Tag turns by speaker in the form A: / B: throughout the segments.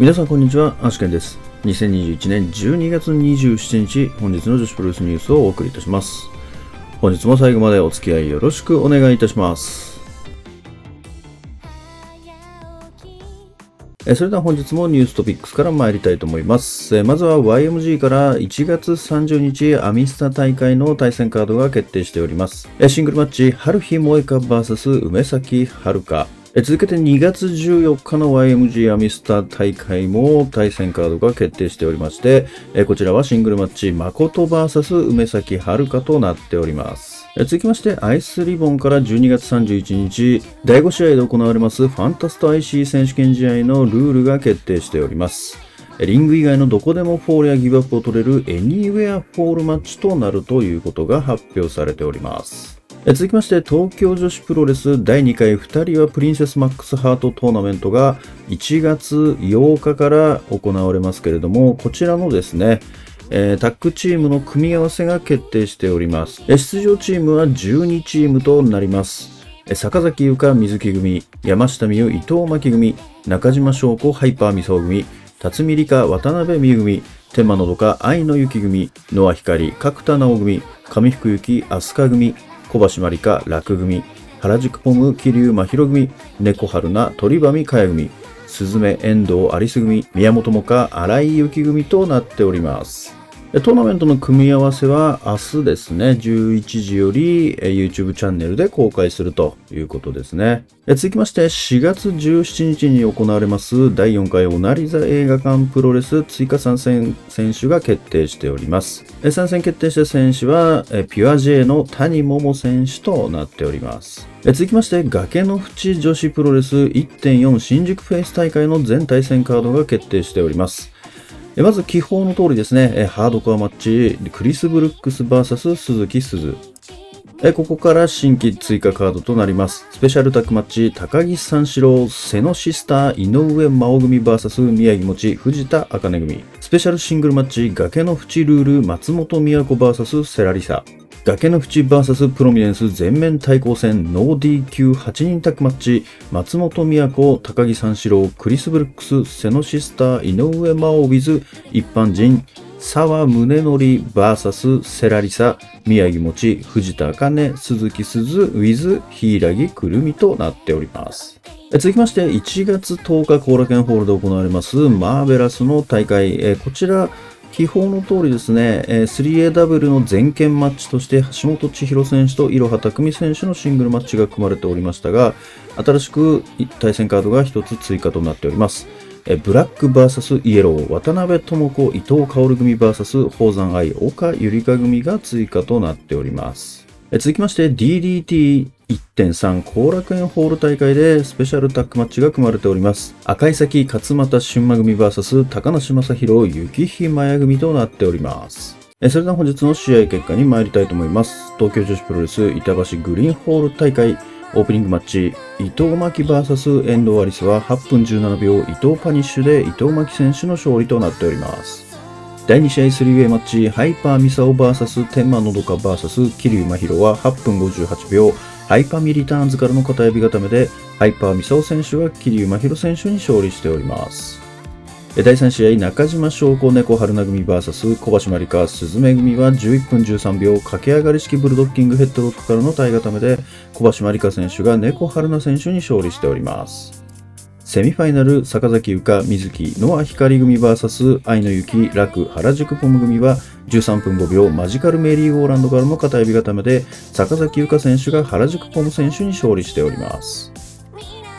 A: 皆さんこんにちは、アシケンです。2021年12月27日、本日の女子プロレスニュースをお送りいたします。本日も最後までお付き合いよろしくお願いいたします。えそれでは本日もニューストピックスから参りたいと思います。えまずは YMG から1月30日アミスタ大会の対戦カードが決定しております。えシングルマッチ、春日萌香 VS 梅崎遥香。続けて2月14日の YMG アミスター大会も対戦カードが決定しておりまして、こちらはシングルマッチ、誠 VS 梅崎遥香となっております。続きまして、アイスリボンから12月31日、第5試合で行われますファンタスト IC 選手権試合のルールが決定しております。リング以外のどこでもフォールやギブアップを取れる Anywhere フォールマッチとなるということが発表されております。続きまして、東京女子プロレス第2回2人はプリンセスマックスハートトーナメントが1月8日から行われますけれども、こちらのですね、えータッグチームの組み合わせが決定しております。出場チームは12チームとなります。坂崎優香水木組、山下美優伊藤真希組、中島翔子ハイパーミソ組、辰巳理香渡辺美優組、天満のどか愛の雪組、野輪光角田直組、上福幸飛鳥組、小橋まりか楽組、原宿ポム桐生真宙組、猫春菜鳥羽かや組、スズメ遠藤有栖組、宮本もか荒井幸組となっております。トーナメントの組み合わせは明日ですね、11時より YouTube チャンネルで公開するということですね。続きまして、4月17日に行われます第4回オナリザ映画館プロレス追加参戦選手が決定しております。参戦決定した選手は、ピュア J の谷桃選手となっております。続きまして、崖の淵女子プロレス1.4新宿フェイス大会の全対戦カードが決定しております。まず気泡の通りですね、ハードコアマッチ、クリス・ブルックス VS 鈴木鈴。えここから新規追加カードとなります。スペシャルタックマッチ、高木三四郎、瀬野シスター、井上真央組 VS 宮城持ち、藤田茜組。スペシャルシングルマッチ、崖の淵ルール、松本都 VS セラリサ。崖の淵 VS プロミネンス全面対抗戦ノー DQ8 人タッグマッチ松本美和子高木三四郎クリス・ブルックス瀬野シスター井上真央 with 一般人沢宗則 VS セラリサ宮城持ち藤田茜鈴木鈴 with 柊くるみとなっております続きまして、1月10日、後楽園ホールで行われます、マーベラスの大会。こちら、基本の通りですね、3AW の全県マッチとして、橋本千尋選手といろはたくみ選手のシングルマッチが組まれておりましたが、新しく対戦カードが1つ追加となっております。ブラック VS イエロー、渡辺智子、伊藤薫組 VS 宝山愛、岡ゆりか組が追加となっております。続きまして DDT 1.3後楽園ホール大会でスペシャルタッグマッチが組まれております。赤い崎勝又俊馬組 VS 高梨正宏雪日麻也組となっております。それでは本日の試合結果に参りたいと思います。東京女子プロレス板橋グリーンホール大会オープニングマッチ伊藤真希 VS 遠藤アリスは8分17秒伊藤パニッシュで伊藤麻希選手の勝利となっております。第2試合 3way マッチ、ハイパーミサオ VS 天満のどか VS 桐生真弥は8分58秒、ハイパミリターンズからの片指固めで、ハイパーミサオ選手は桐生真弥選手に勝利しております。第3試合、中島翔子猫春菜組 VS 小橋まりか鈴芽組は11分13秒、駆け上がり式ブルドッキングヘッドロックからの体固めで、小橋まりか選手が猫春菜選手に勝利しております。セミファイナル、坂崎優香、水木、ノア光組 VS 愛の雪、楽、原宿ポム組は13分5秒、マジカルメリーゴーランドからの片指固めで、坂崎優香選手が原宿ポム選手に勝利しております。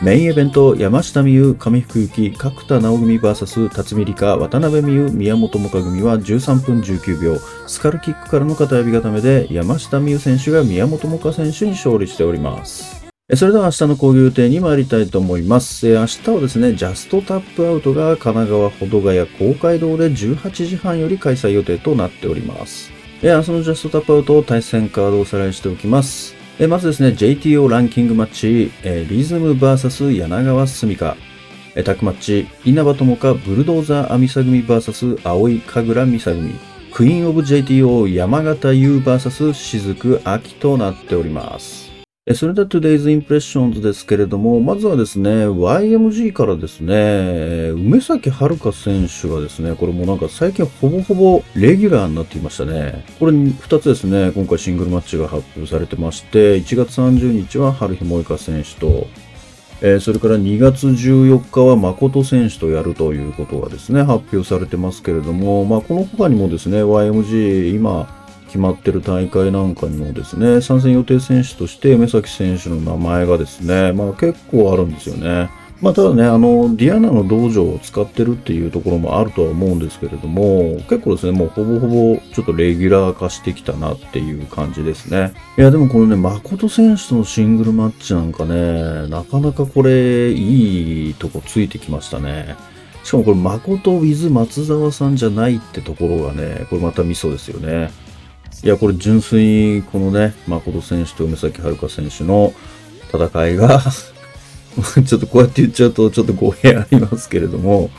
A: メインイベント、山下美優、上福幸、角田直組 VS 辰巳理香、渡辺美優、宮本もか組は13分19秒、スカルキックからの片指固めで、山下美優選手が宮本もか選手に勝利しております。それでは明日の講義予定に参りたいと思います。明日はですね、ジャストタップアウトが神奈川保土ヶ谷公会堂で18時半より開催予定となっております。明日のジャストタップアウトを対戦カードをおさらいしておきます。まずですね、JTO ランキングマッチ、リズム VS 柳川澄香。タックマッチ、稲葉友香ブルドーザーアミサ組 VS 青井神楽美沙組。クイーンオブ JTO 山形優 VS 雫秋となっております。それでは Today's Impressions ですけれども、まずはですね、YMG からですね、梅崎遥選手がですね、これもなんか最近ほぼほぼレギュラーになっていましたね。これ2つですね、今回シングルマッチが発表されてまして、1月30日は春日萌香選手と、えー、それから2月14日は誠選手とやるということがですね、発表されてますけれども、まあ、この他にもですね、YMG、今、決まってる大会なんかにもですね、参戦予定選手として梅崎選手の名前がですね、まあ結構あるんですよね。まあただね、あの、ディアナの道場を使ってるっていうところもあるとは思うんですけれども、結構ですね、もうほぼほぼちょっとレギュラー化してきたなっていう感じですね。いや、でもこのね、誠選手とのシングルマッチなんかね、なかなかこれ、いいとこついてきましたね。しかもこれ、誠 with 松沢さんじゃないってところがね、これまたミソですよね。いや、これ純粋にこのね、誠選手と梅崎遥選手の戦いが ちょっとこうやって言っちゃうとちょっと語弊ありますけれども、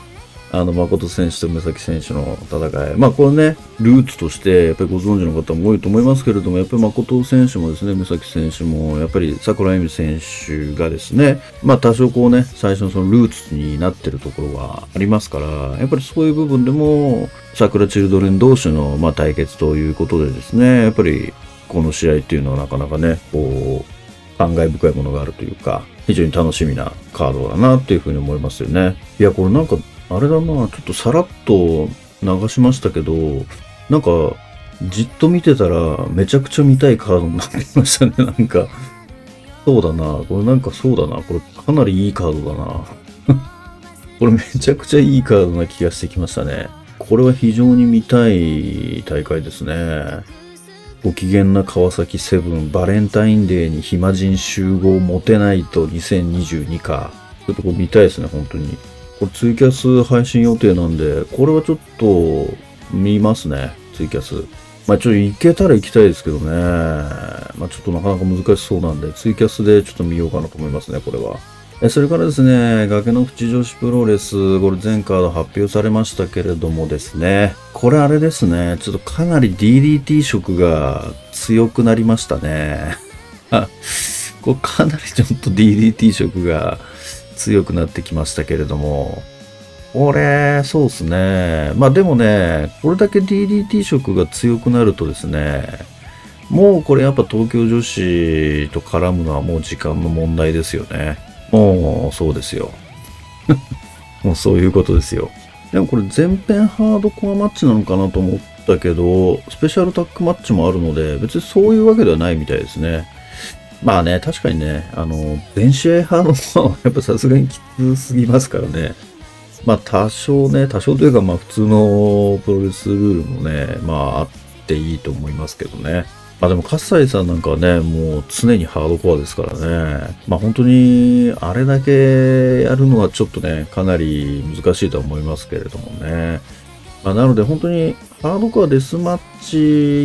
A: あの、誠選手と梅崎選手の戦い。まあ、これね、ルーツとして、やっぱりご存知の方も多いと思いますけれども、やっぱり誠選手もですね、梅崎選手も、やっぱり桜井美選手がですね、まあ、多少こうね、最初のそのルーツになってるところはありますから、やっぱりそういう部分でも、桜チルドレン同士の、まあ、対決ということでですね、やっぱり、この試合っていうのはなかなかね、こう、感慨深いものがあるというか、非常に楽しみなカードだなっていうふうに思いますよね。いや、これなんかあれだな、ちょっとさらっと流しましたけど、なんか、じっと見てたらめちゃくちゃ見たいカードになってきましたね、なんか。そうだな、これなんかそうだな、これかなりいいカードだな。これめちゃくちゃいいカードな気がしてきましたね。これは非常に見たい大会ですね。ご機嫌な川崎セブン、バレンタインデーに暇人集合モテないと2022か。ちょっとこれ見たいですね、本当に。これツイキャス配信予定なんで、これはちょっと見ますね、ツイキャス。まあちょっと行けたら行きたいですけどね。まあちょっとなかなか難しそうなんで、ツイキャスでちょっと見ようかなと思いますね、これは。えそれからですね、崖の淵女子プロレス、これ全カード発表されましたけれどもですね、これあれですね、ちょっとかなり DDT 色が強くなりましたね。これかなりちょっと DDT 色が強くなってきましたけれども、これ、そうですね。まあでもね、これだけ DDT 色が強くなるとですね、もうこれやっぱ東京女子と絡むのはもう時間の問題ですよね。もうそうですよ。もうそういうことですよ。でもこれ全編ハードコアマッチなのかなと思ったけど、スペシャルタックマッチもあるので、別にそういうわけではないみたいですね。まあね、確かにね、あの、全試合派のファンは やっぱさすがにきつすぎますからね。まあ多少ね、多少というかまあ普通のプロレスルールもね、まああっていいと思いますけどね。まあでも、葛西さんなんかはね、もう常にハードコアですからね。まあ本当に、あれだけやるのはちょっとね、かなり難しいとは思いますけれどもね。まあ、なので本当にハードコアデスマッチ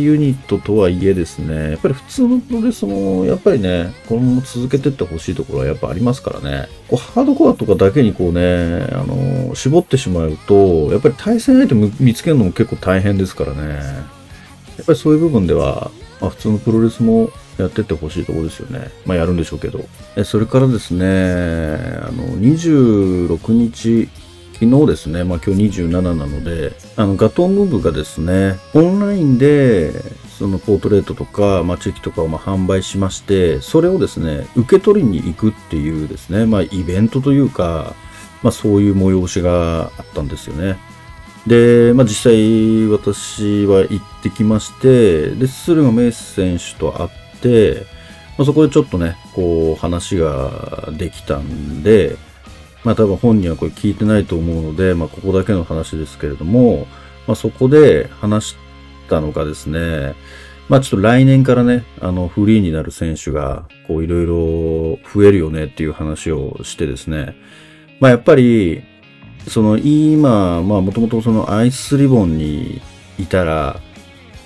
A: ユニットとはいえですね、やっぱり普通のプロレスもやっぱりね、このまま続けてってほしいところはやっぱありますからね。こうハードコアとかだけにこうね、あの、絞ってしまうと、やっぱり対戦相手見つけるのも結構大変ですからね。やっぱりそういう部分では、まあ、普通のプロレスもやってってほしいところですよね。まあやるんでしょうけど。それからですね、あの、26日、昨日ですね、まあ今日27なので、あの、ガトームーブがですね、オンラインで、そのポートレートとか、まあ、チェキとかをま販売しまして、それをですね、受け取りに行くっていうですね、まあ、イベントというか、まあ、そういう催しがあったんですよね。で、まあ、実際私は行ってきまして、で、駿河メイ選手と会って、まあ、そこでちょっとね、こう話ができたんで、まあ多分本人はこれ聞いてないと思うので、まあここだけの話ですけれども、まあそこで話したのがですね、まあちょっと来年からね、あのフリーになる選手がこういろいろ増えるよねっていう話をしてですね、まあやっぱり、その今、まあもともとそのアイスリボンにいたら、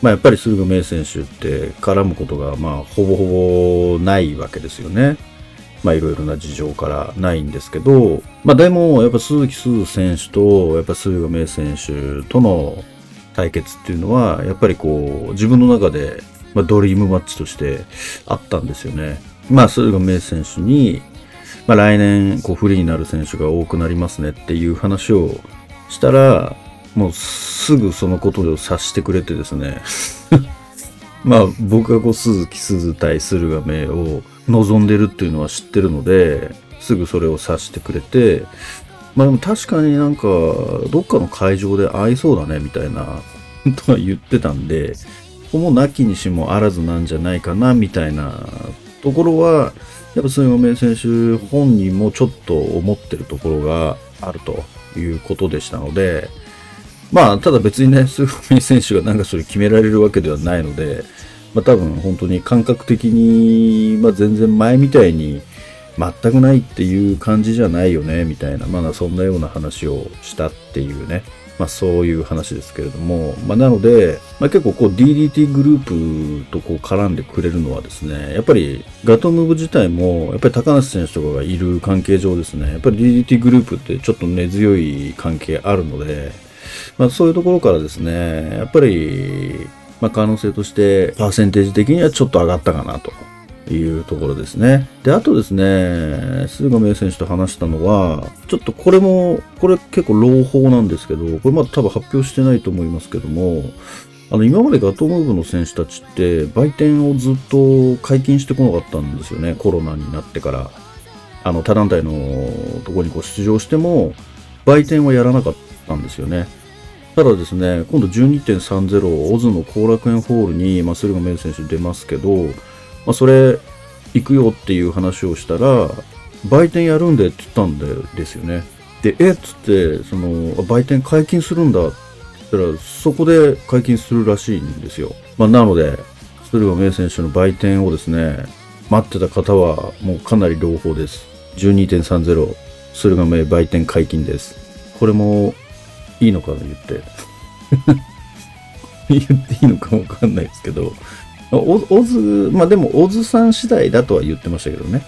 A: まあやっぱり駿河明選手って絡むことがまあほぼほぼないわけですよね。まあいろいろな事情からないんですけど、まあでもやっぱ鈴木鈴選手とやっぱ駿河明選手との対決っていうのはやっぱりこう自分の中で、まあ、ドリームマッチとしてあったんですよね。まあ、駿河明選手に、まあ、来年、こう、フリーになる選手が多くなりますねっていう話をしたら、もうすぐそのことを察してくれてですねまあ、僕がこう、鈴木鈴対駿河明を望んでるっていうのは知ってるので、すぐそれを察してくれて、まあでも確かになんか、どっかの会場で合いそうだね、みたいな、とは言ってたんで、もなきにしもあらずなんじゃないかな、みたいなところは、やっぱ菅野選手本人もちょっと思ってるところがあるということでしたので、まあ、ただ別にね、菅野選手がなんかそれ決められるわけではないので、まあ多分本当に感覚的に、まあ全然前みたいに全くないっていう感じじゃないよね、みたいな、まあそんなような話をしたっていうね、まあそういう話ですけれども、まあなので、まあ結構こう DDT グループとこう絡んでくれるのはですね、やっぱりガトムーブ自体も、やっぱり高梨選手とかがいる関係上ですね、やっぱり DDT グループってちょっと根強い関係あるので、まあそういうところからですね、やっぱり、まあ可能性としてパーセンテージ的にはちょっと上がったかなと。いうところですね。で、あとですね、菅野明選手と話したのは、ちょっとこれも、これ結構朗報なんですけど、これまだ多分発表してないと思いますけども、あの、今までガトムーブの選手たちって、売店をずっと解禁してこなかったんですよね、コロナになってから。あの、他団体のところにこう出場しても、売店はやらなかったんですよね。ただですね、今度12.30、オズの後楽園ホールに、まあ、駿河明選手出ますけど、まあ、それ行くよっていう話をしたら、売店やるんでって言ったんでですよね。で、えっつって、その、売店解禁するんだって言ったら、そこで解禁するらしいんですよ。まあ、なので、駿河明選手の売店をですね、待ってた方はもうかなり朗報です。12.30、駿河明売店解禁です。これもいいのかな、言って。言っていいのかもわかんないですけど、オズ、まあでも、オズさん次第だとは言ってましたけどね。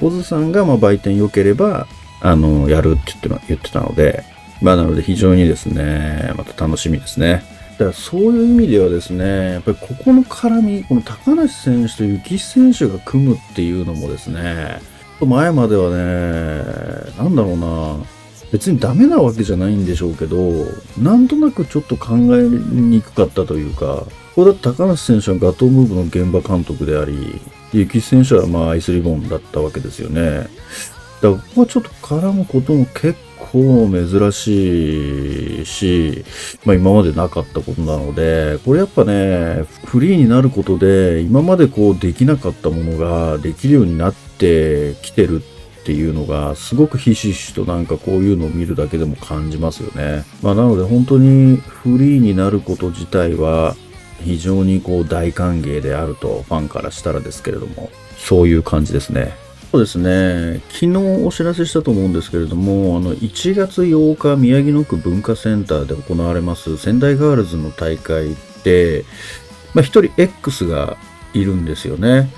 A: オズさんがまあ売店良ければ、あの、やるって言って言ってたので、まあなので非常にですね、また楽しみですね。だからそういう意味ではですね、やっぱりここの絡み、この高梨選手と幸選手が組むっていうのもですね、前まではね、なんだろうな、別にダメなわけじゃないんでしょうけど、なんとなくちょっと考えにくかったというか、これだって高梨選手はガトームーブの現場監督であり、雪選手はまあアイスリボンだったわけですよね。だからここはちょっと絡むことも結構珍しいし、まあ今までなかったことなので、これやっぱね、フリーになることで、今までこうできなかったものができるようになってきてるってていうのがすごくひしひしとなんかこういうのを見るだけでも感じますよね。まあなので本当にフリーになること自体は非常にこう大歓迎であるとファンからしたらですけれども、そういう感じですね。そうですね。昨日お知らせしたと思うんですけれども、あの、1月8日、宮城野区文化センターで行われます仙台ガールズの大会で、まあ、1人 X がいるんですよね。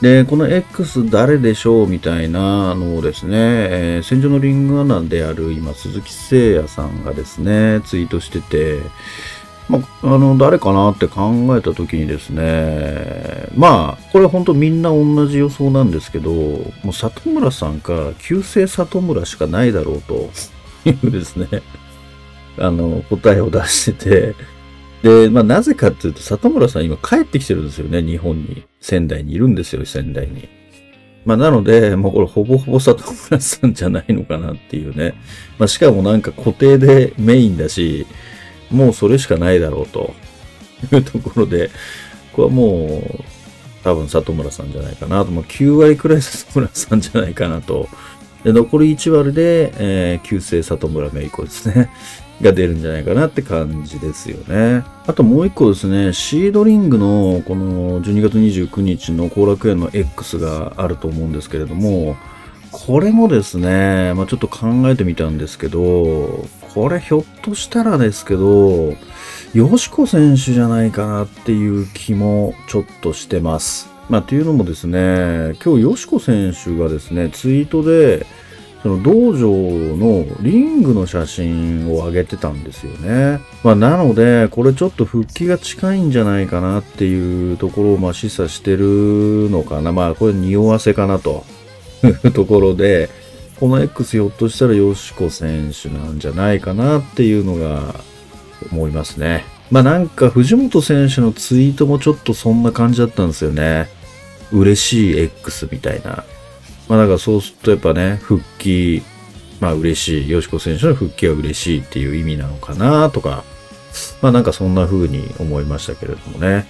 A: で、この X 誰でしょうみたいなのをですね、えー、戦場のリングアナである今、鈴木誠也さんがですね、ツイートしてて、まあ、あの、誰かなって考えた時にですね、まあ、これ本当みんな同じ予想なんですけど、もう里村さんか、旧姓里村しかないだろうというですね、あの、答えを出してて、で、まあ、なぜかっていうと、里村さん今帰ってきてるんですよね、日本に。仙台にいるんですよ、仙台に。まあ、なので、もうこれほぼほぼ里村さんじゃないのかなっていうね。まあ、しかもなんか固定でメインだし、もうそれしかないだろうというところで、これはもう、多分里村さんじゃないかなと、もう9割くらい里村さんじゃないかなと。で、残り1割で、えー、旧姓里村芽衣子ですね。が出るんじゃないかなって感じですよね。あともう一個ですね、シードリングのこの12月29日の後楽園の X があると思うんですけれども、これもですね、まあ、ちょっと考えてみたんですけど、これひょっとしたらですけど、よしこ選手じゃないかなっていう気もちょっとしてます。まあ、というのもですね、今日よしこ選手がですね、ツイートで、その道場のリングの写真を上げてたんですよね。まあ、なので、これちょっと復帰が近いんじゃないかなっていうところをまあ示唆してるのかな。まあ、これ匂わせかなと ところで、この X ひょっとしたらヨシコ選手なんじゃないかなっていうのが思いますね。まあなんか藤本選手のツイートもちょっとそんな感じだったんですよね。嬉しい X みたいな。まあだからそうするとやっぱね、復帰、まあ嬉しい。よしこ選手の復帰は嬉しいっていう意味なのかなとか、まあなんかそんな風に思いましたけれどもね。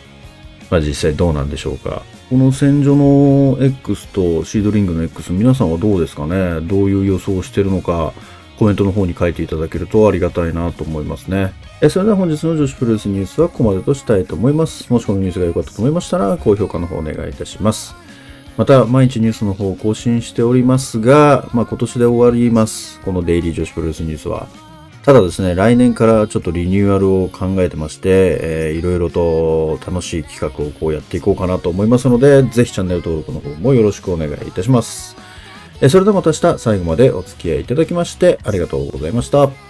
A: まあ実際どうなんでしょうか。この戦場の X とシードリングの X、皆さんはどうですかね？どういう予想をしてるのか、コメントの方に書いていただけるとありがたいなと思いますね。えそれでは本日の女子プロレスニュースはここまでとしたいと思います。もしこのニュースが良かったと思いましたら、高評価の方お願いいたします。また、毎日ニュースの方を更新しておりますが、まあ、今年で終わります。このデイリー女子プロレスニュースは。ただですね、来年からちょっとリニューアルを考えてまして、えー、いろいろと楽しい企画をこうやっていこうかなと思いますので、ぜひチャンネル登録の方もよろしくお願いいたします。えー、それではまた明日最後までお付き合いいただきましてありがとうございました。